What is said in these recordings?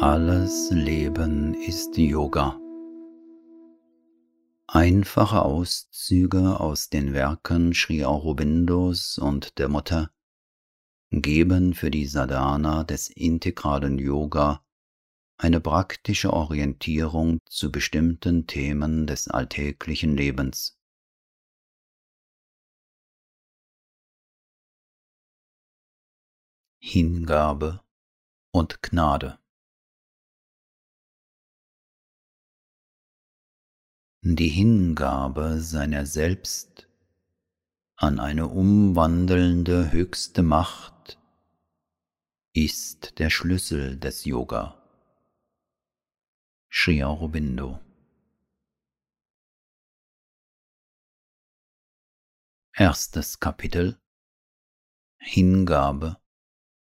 Alles Leben ist Yoga. Einfache Auszüge aus den Werken Sri Aurobindos und der Mutter geben für die Sadhana des integralen Yoga eine praktische Orientierung zu bestimmten Themen des alltäglichen Lebens. Hingabe und Gnade. Die Hingabe seiner selbst an eine umwandelnde höchste Macht ist der Schlüssel des Yoga. Sri Aurobindo Erstes Kapitel Hingabe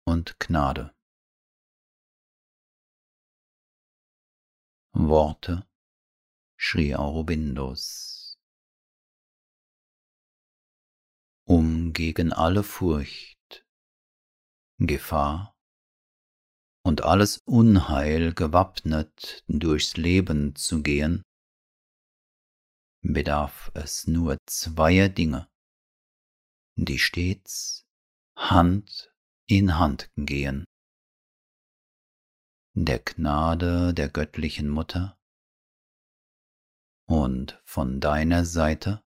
und Gnade. Worte Sri Aurobindos. Um gegen alle Furcht, Gefahr und alles Unheil gewappnet durchs Leben zu gehen, bedarf es nur zweier Dinge, die stets Hand in Hand gehen. Der Gnade der göttlichen Mutter und von deiner Seite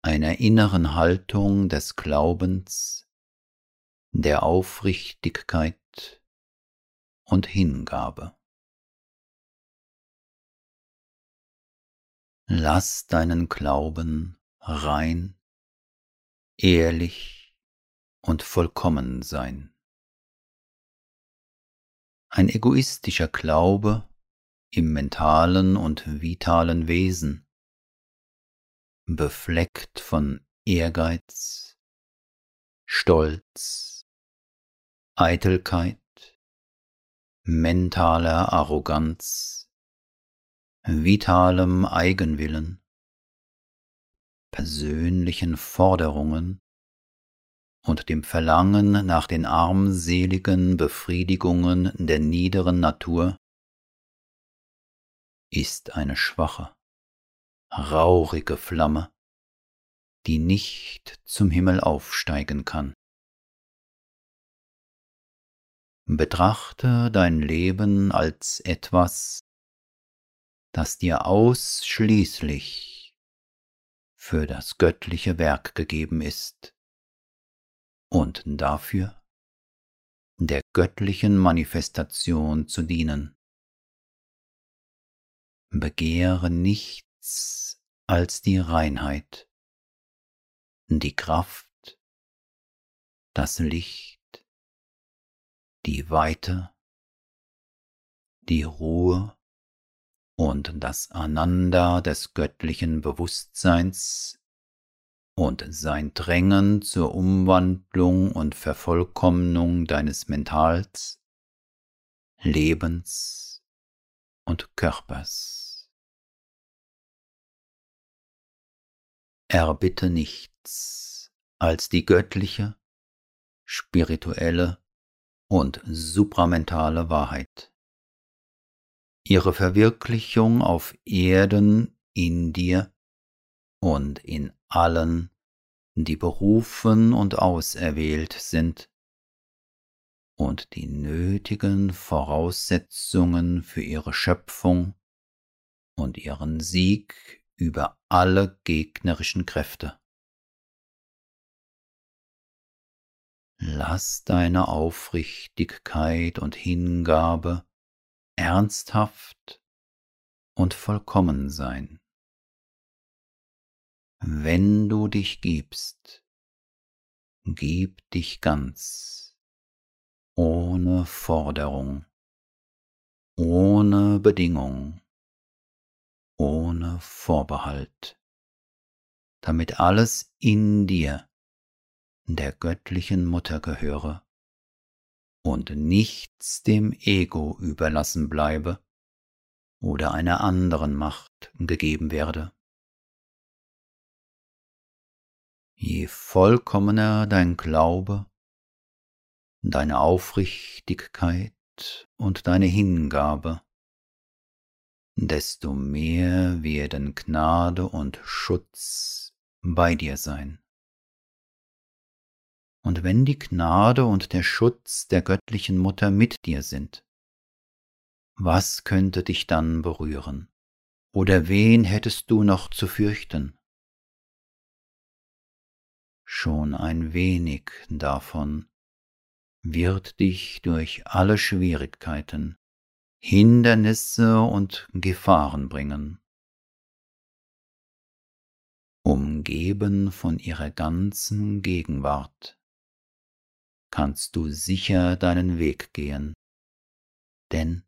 einer inneren Haltung des Glaubens, der Aufrichtigkeit und Hingabe. Lass deinen Glauben rein, ehrlich und vollkommen sein. Ein egoistischer Glaube im mentalen und vitalen Wesen, befleckt von Ehrgeiz, Stolz, Eitelkeit, mentaler Arroganz, vitalem Eigenwillen, persönlichen Forderungen und dem Verlangen nach den armseligen Befriedigungen der niederen Natur ist eine schwache, raurige Flamme, die nicht zum Himmel aufsteigen kann. Betrachte dein Leben als etwas, das dir ausschließlich für das göttliche Werk gegeben ist und dafür der göttlichen Manifestation zu dienen. Begehre nichts als die Reinheit, die Kraft, das Licht, die Weite, die Ruhe und das Ananda des göttlichen Bewusstseins und sein Drängen zur Umwandlung und Vervollkommnung deines Mentals, Lebens und Körpers. Erbitte nichts als die göttliche, spirituelle und supramentale Wahrheit. Ihre Verwirklichung auf Erden in dir und in allen, die berufen und auserwählt sind und die nötigen Voraussetzungen für ihre Schöpfung und ihren Sieg über alle gegnerischen Kräfte. Lass deine Aufrichtigkeit und Hingabe ernsthaft und vollkommen sein. Wenn du dich gibst, gib dich ganz, ohne Forderung, ohne Bedingung, ohne Vorbehalt, damit alles in dir der göttlichen Mutter gehöre und nichts dem Ego überlassen bleibe oder einer anderen Macht gegeben werde. Je vollkommener dein Glaube, deine Aufrichtigkeit und deine Hingabe, desto mehr werden Gnade und Schutz bei dir sein. Und wenn die Gnade und der Schutz der göttlichen Mutter mit dir sind, was könnte dich dann berühren? Oder wen hättest du noch zu fürchten? Schon ein wenig davon wird dich durch alle Schwierigkeiten, Hindernisse und Gefahren bringen. Umgeben von ihrer ganzen Gegenwart kannst du sicher deinen Weg gehen, denn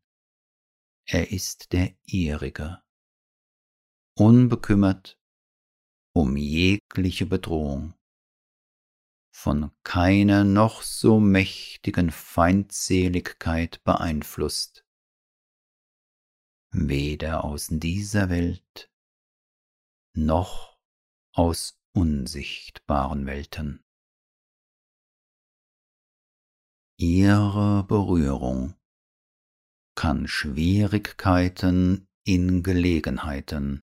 er ist der ihrige, unbekümmert um jegliche Bedrohung von keiner noch so mächtigen Feindseligkeit beeinflusst, weder aus dieser Welt noch aus unsichtbaren Welten. Ihre Berührung kann Schwierigkeiten in Gelegenheiten,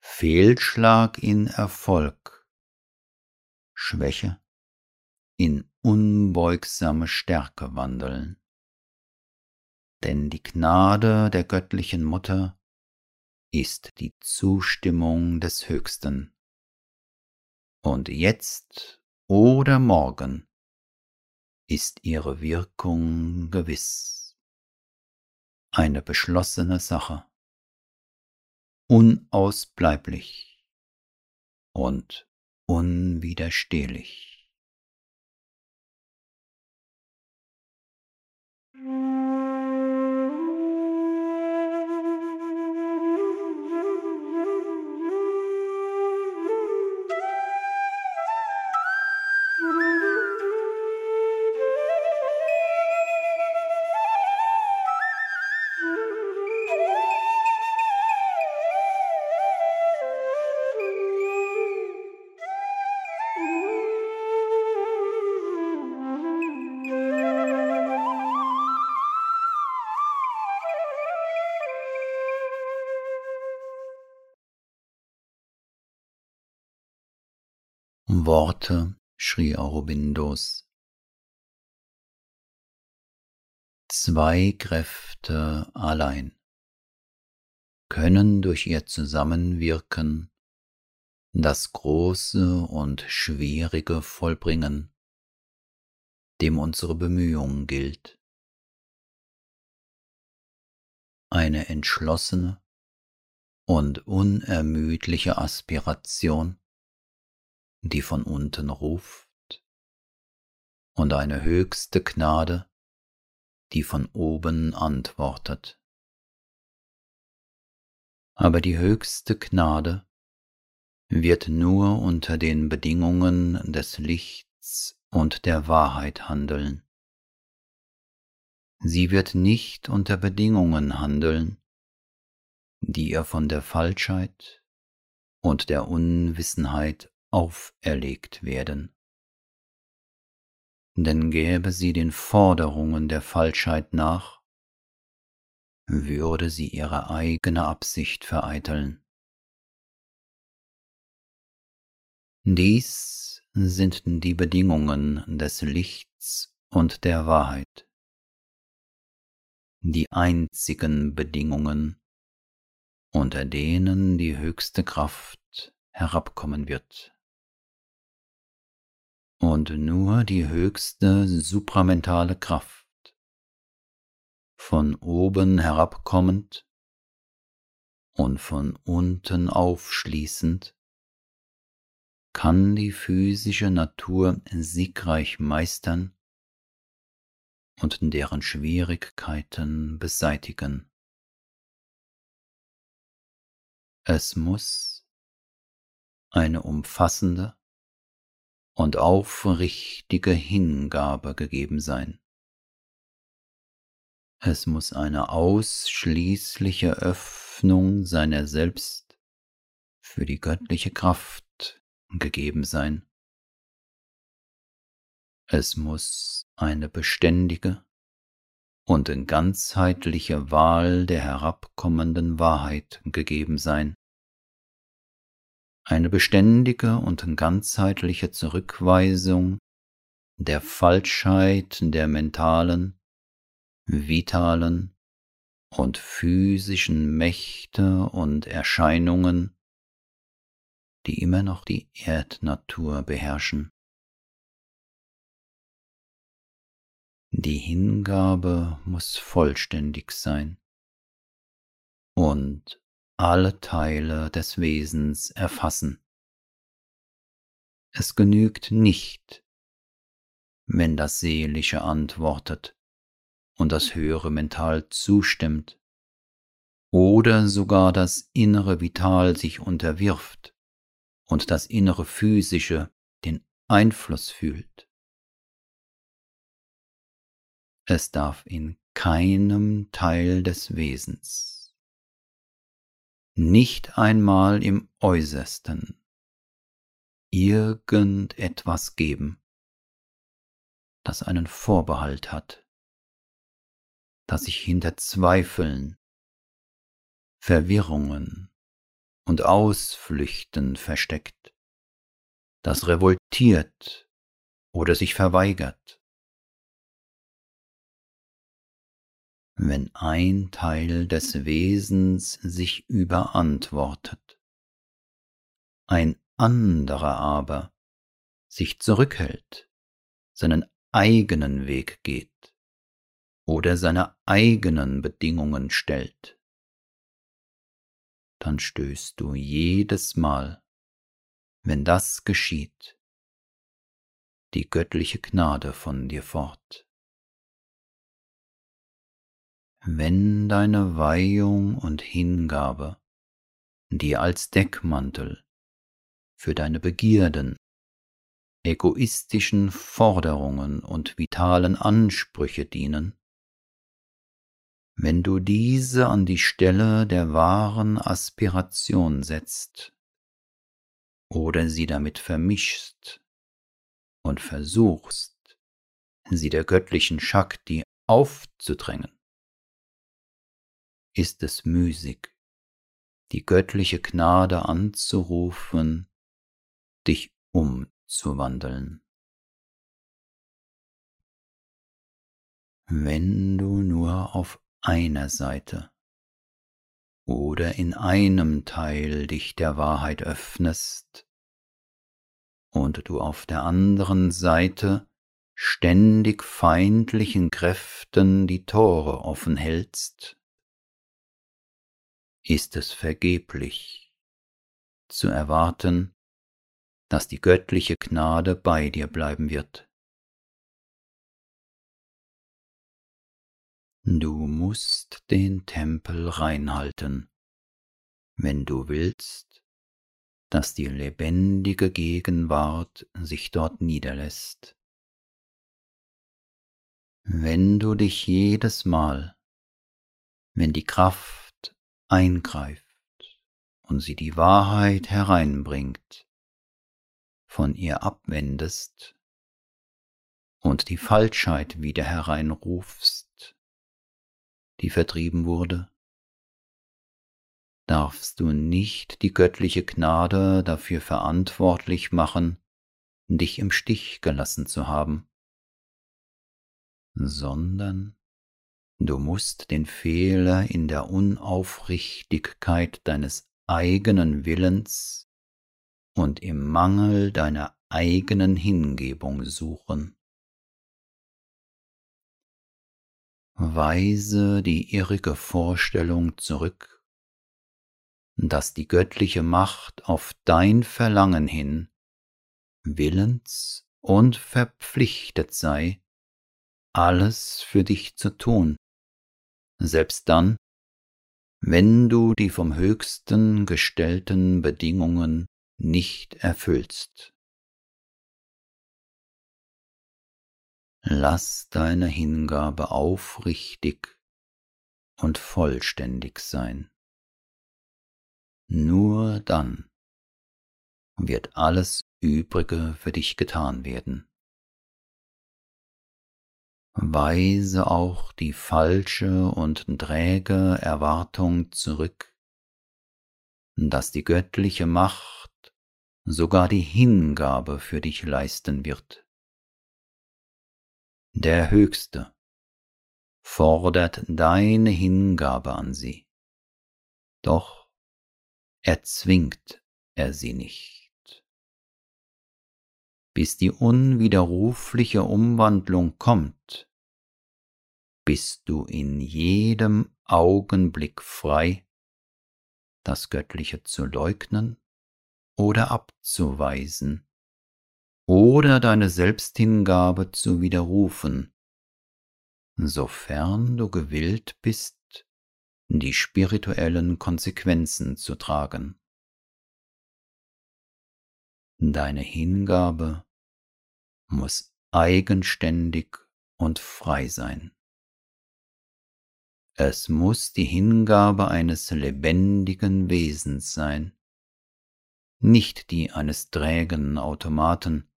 Fehlschlag in Erfolg Schwäche in unbeugsame Stärke wandeln. Denn die Gnade der göttlichen Mutter ist die Zustimmung des Höchsten. Und jetzt oder morgen ist ihre Wirkung gewiss. Eine beschlossene Sache, unausbleiblich und unwiderstehlich. Worte, schrie Aurobindos. Zwei Kräfte allein können durch ihr Zusammenwirken das Große und Schwierige vollbringen, dem unsere Bemühung gilt. Eine entschlossene und unermüdliche Aspiration die von unten ruft, und eine höchste Gnade, die von oben antwortet. Aber die höchste Gnade wird nur unter den Bedingungen des Lichts und der Wahrheit handeln. Sie wird nicht unter Bedingungen handeln, die ihr von der Falschheit und der Unwissenheit auferlegt werden. Denn gäbe sie den Forderungen der Falschheit nach, würde sie ihre eigene Absicht vereiteln. Dies sind die Bedingungen des Lichts und der Wahrheit, die einzigen Bedingungen, unter denen die höchste Kraft herabkommen wird und nur die höchste supramentale Kraft, von oben herabkommend und von unten aufschließend, kann die physische Natur siegreich meistern und deren Schwierigkeiten beseitigen. Es muss eine umfassende und aufrichtige Hingabe gegeben sein. Es muss eine ausschließliche Öffnung seiner selbst für die göttliche Kraft gegeben sein. Es muss eine beständige und in ganzheitliche Wahl der herabkommenden Wahrheit gegeben sein. Eine beständige und ganzheitliche Zurückweisung der Falschheit der mentalen, vitalen und physischen Mächte und Erscheinungen, die immer noch die Erdnatur beherrschen. Die Hingabe muss vollständig sein und alle Teile des Wesens erfassen. Es genügt nicht, wenn das Seelische antwortet und das höhere Mental zustimmt oder sogar das innere Vital sich unterwirft und das innere Physische den Einfluss fühlt. Es darf in keinem Teil des Wesens, nicht einmal im äußersten, irgendetwas geben, das einen Vorbehalt hat, das sich hinter Zweifeln, Verwirrungen und Ausflüchten versteckt, das revoltiert oder sich verweigert. Wenn ein Teil des Wesens sich überantwortet, ein anderer aber sich zurückhält, seinen eigenen Weg geht oder seine eigenen Bedingungen stellt, dann stößt du jedes Mal, wenn das geschieht, die göttliche Gnade von dir fort. Wenn deine Weihung und Hingabe dir als Deckmantel für deine Begierden egoistischen Forderungen und vitalen Ansprüche dienen, wenn du diese an die Stelle der wahren Aspiration setzt oder sie damit vermischst und versuchst, sie der göttlichen Shakti aufzudrängen, ist es müßig, die göttliche Gnade anzurufen, dich um zu wandeln. Wenn du nur auf einer Seite oder in einem Teil dich der Wahrheit öffnest und du auf der anderen Seite ständig feindlichen Kräften die Tore offen hältst, ist es vergeblich zu erwarten, dass die göttliche Gnade bei dir bleiben wird. Du musst den Tempel reinhalten, wenn du willst, dass die lebendige Gegenwart sich dort niederlässt. Wenn du dich jedes Mal, wenn die Kraft eingreift und sie die Wahrheit hereinbringt, von ihr abwendest und die Falschheit wieder hereinrufst, die vertrieben wurde, darfst du nicht die göttliche Gnade dafür verantwortlich machen, dich im Stich gelassen zu haben, sondern du musst den Fehler in der Unaufrichtigkeit deines eigenen Willens und im Mangel deiner eigenen Hingebung suchen. Weise die irrige Vorstellung zurück, dass die göttliche Macht auf dein Verlangen hin willens und verpflichtet sei, alles für dich zu tun, selbst dann, wenn du die vom Höchsten gestellten Bedingungen nicht erfüllst. Lass deine Hingabe aufrichtig und vollständig sein. Nur dann wird alles Übrige für dich getan werden. Weise auch die falsche und träge Erwartung zurück, dass die göttliche Macht sogar die Hingabe für dich leisten wird. Der Höchste fordert deine Hingabe an sie, doch erzwingt er sie nicht. Bis die unwiderrufliche Umwandlung kommt, bist du in jedem Augenblick frei, das Göttliche zu leugnen oder abzuweisen oder deine Selbsthingabe zu widerrufen, sofern du gewillt bist, die spirituellen Konsequenzen zu tragen. Deine Hingabe muss eigenständig und frei sein. Es muss die Hingabe eines lebendigen Wesens sein, nicht die eines trägen Automaten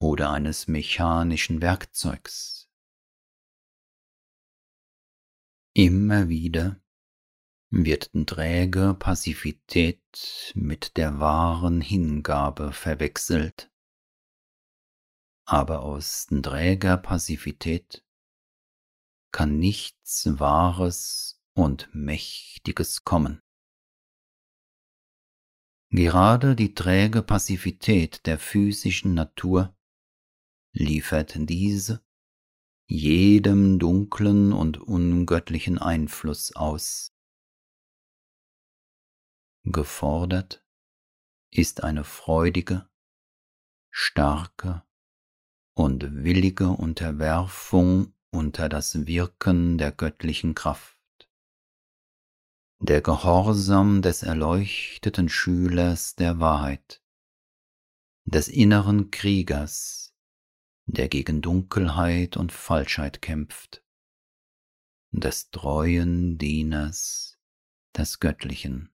oder eines mechanischen Werkzeugs. Immer wieder wird träge Passivität mit der wahren Hingabe verwechselt. Aber aus träger Passivität kann nichts Wahres und Mächtiges kommen. Gerade die träge Passivität der physischen Natur liefert diese jedem dunklen und ungöttlichen Einfluss aus. Gefordert ist eine freudige, starke und willige Unterwerfung unter das Wirken der göttlichen Kraft der Gehorsam des erleuchteten Schülers der Wahrheit, des inneren Kriegers, der gegen Dunkelheit und Falschheit kämpft, des treuen Dieners des Göttlichen.